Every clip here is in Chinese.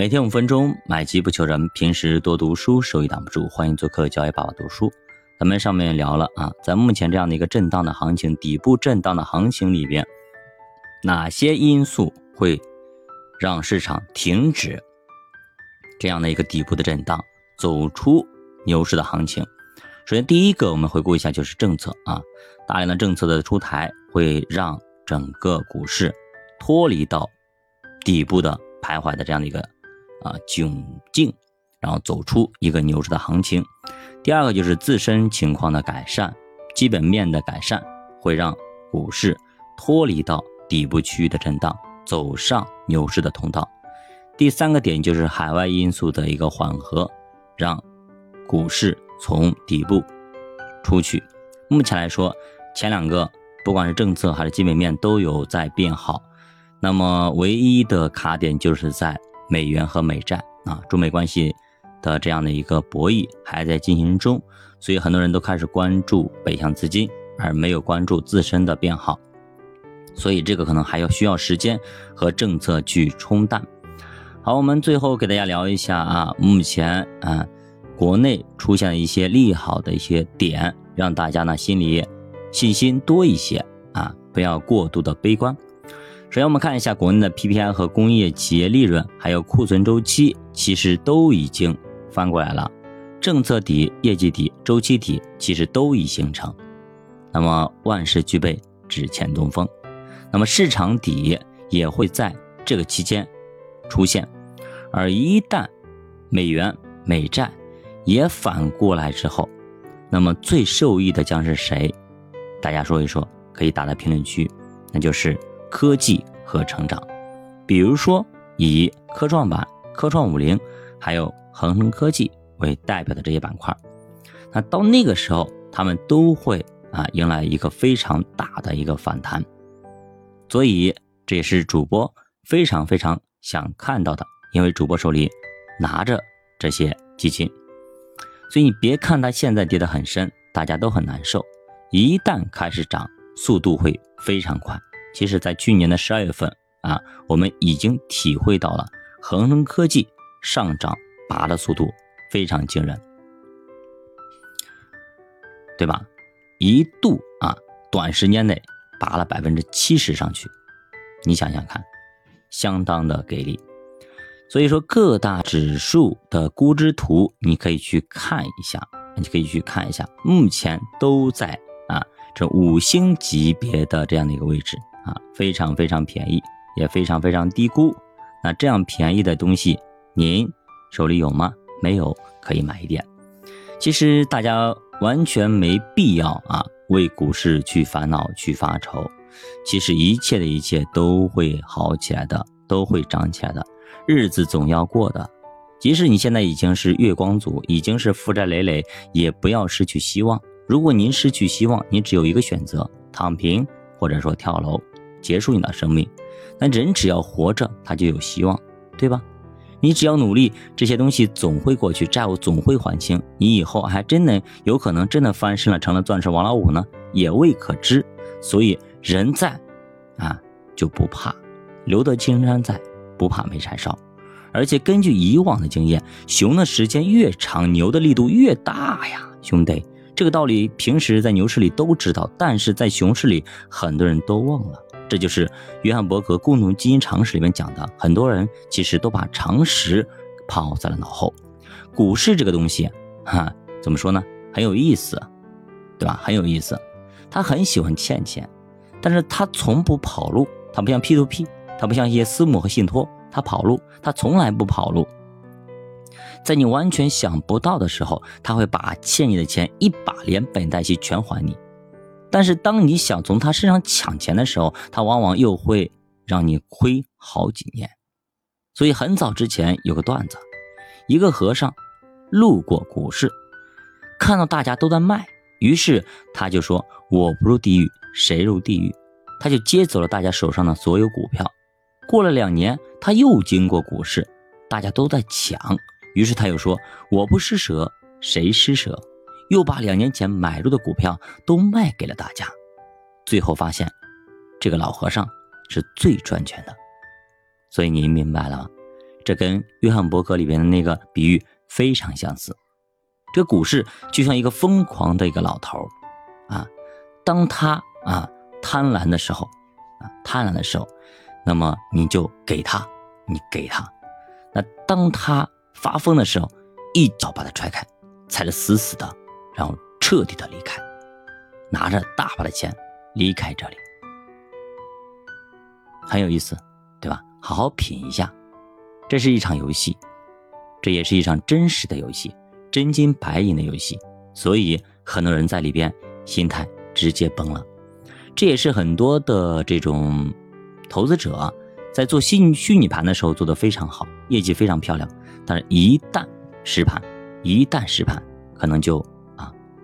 每天五分钟，买机不求人。平时多读书，收益挡不住。欢迎做客教育爸爸读书。咱们上面聊了啊，在目前这样的一个震荡的行情，底部震荡的行情里边，哪些因素会让市场停止这样的一个底部的震荡，走出牛市的行情？首先，第一个我们回顾一下，就是政策啊，大量的政策的出台，会让整个股市脱离到底部的徘徊的这样的一个。啊，窘境，然后走出一个牛市的行情。第二个就是自身情况的改善，基本面的改善，会让股市脱离到底部区域的震荡，走上牛市的通道。第三个点就是海外因素的一个缓和，让股市从底部出去。目前来说，前两个不管是政策还是基本面都有在变好，那么唯一的卡点就是在。美元和美债啊，中美关系的这样的一个博弈还在进行中，所以很多人都开始关注北向资金，而没有关注自身的变好，所以这个可能还要需要时间和政策去冲淡。好，我们最后给大家聊一下啊，目前啊，国内出现了一些利好的一些点，让大家呢心里信心多一些啊，不要过度的悲观。首先，我们看一下国内的 PPI 和工业企业利润，还有库存周期，其实都已经翻过来了。政策底、业绩底、周期底，其实都已形成。那么万事俱备，只欠东风。那么市场底也会在这个期间出现。而一旦美元、美债也反过来之后，那么最受益的将是谁？大家说一说，可以打在评论区。那就是。科技和成长，比如说以科创板、科创五零，还有恒生科技为代表的这些板块，那到那个时候，他们都会啊迎来一个非常大的一个反弹，所以这也是主播非常非常想看到的，因为主播手里拿着这些基金，所以你别看它现在跌得很深，大家都很难受，一旦开始涨，速度会非常快。其实，在去年的十二月份啊，我们已经体会到了恒生科技上涨拔的速度非常惊人，对吧？一度啊，短时间内拔了百分之七十上去，你想想看，相当的给力。所以说，各大指数的估值图你可以去看一下，你可以去看一下，目前都在啊这五星级别的这样的一个位置。啊，非常非常便宜，也非常非常低估。那这样便宜的东西，您手里有吗？没有，可以买一点。其实大家完全没必要啊，为股市去烦恼、去发愁。其实一切的一切都会好起来的，都会涨起来的。日子总要过的。即使你现在已经是月光族，已经是负债累累，也不要失去希望。如果您失去希望，你只有一个选择：躺平，或者说跳楼。结束你的生命，那人只要活着，他就有希望，对吧？你只要努力，这些东西总会过去，债务总会还清，你以后还真的有可能真的翻身了，成了钻石王老五呢，也未可知。所以人在，啊就不怕，留得青山在，不怕没柴烧。而且根据以往的经验，熊的时间越长，牛的力度越大呀，兄弟。这个道理平时在牛市里都知道，但是在熊市里很多人都忘了。这就是约翰伯格《共同基因常识》里面讲的，很多人其实都把常识抛在了脑后。股市这个东西，哈，怎么说呢？很有意思，对吧？很有意思。他很喜欢欠钱，但是他从不跑路。他不像 P to P，他不像一些私募和信托，他跑路，他从来不跑路。在你完全想不到的时候，他会把欠你的钱一把连本带息全还你。但是当你想从他身上抢钱的时候，他往往又会让你亏好几年。所以很早之前有个段子，一个和尚路过股市，看到大家都在卖，于是他就说：“我不入地狱，谁入地狱？”他就接走了大家手上的所有股票。过了两年，他又经过股市，大家都在抢，于是他又说：“我不施舍，谁施舍？”又把两年前买入的股票都卖给了大家，最后发现，这个老和尚是最赚钱的。所以您明白了，这跟约翰伯格里边的那个比喻非常相似。这股市就像一个疯狂的一个老头啊，当他啊贪婪的时候，啊贪婪的时候，那么你就给他，你给他；那当他发疯的时候，一脚把他踹开，踩得死死的，然后彻底的离开，拿着大把的钱离开这里，很有意思，对吧？好好品一下，这是一场游戏，这也是一场真实的游戏。真金白银的游戏，所以很多人在里边心态直接崩了。这也是很多的这种投资者在做虚虚拟盘的时候做的非常好，业绩非常漂亮。但是，一旦实盘，一旦实盘，可能就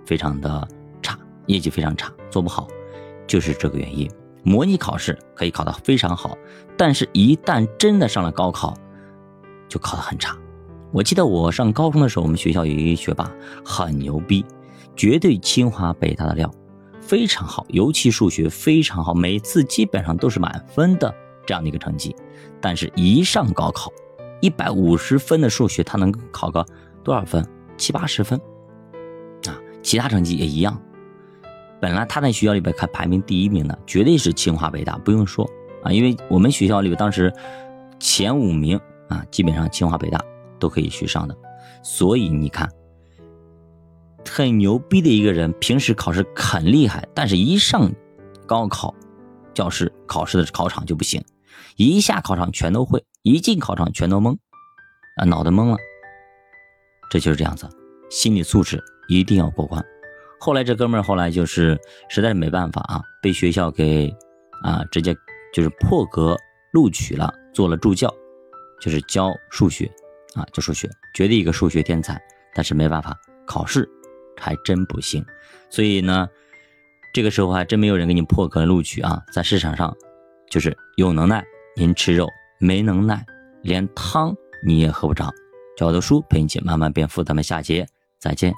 非常的差，业绩非常差，做不好，就是这个原因。模拟考试可以考得非常好，但是一旦真的上了高考，就考得很差。我记得我上高中的时候，我们学校有一个学霸很牛逼，绝对清华北大的料，非常好，尤其数学非常好，每次基本上都是满分的这样的一个成绩。但是，一上高考，一百五十分的数学，他能考个多少分？七八十分！其他成绩也一样。本来他在学校里边排排名第一名的，绝对是清华北大，不用说啊，因为我们学校里边当时前五名啊，基本上清华北大。都可以去上的，所以你看，很牛逼的一个人，平时考试很厉害，但是一上高考教室考试的考场就不行，一下考场全都会，一进考场全都懵，啊，脑袋懵了，这就是这样子，心理素质一定要过关。后来这哥们儿后来就是实在没办法啊，被学校给啊直接就是破格录取了，做了助教，就是教数学。啊，就数学，绝对一个数学天才，但是没办法，考试还真不行。所以呢，这个时候还真没有人给你破格录取啊。在市场上，就是有能耐您吃肉，没能耐连汤你也喝不着。教的书陪你一起慢慢变富，咱们下节再见。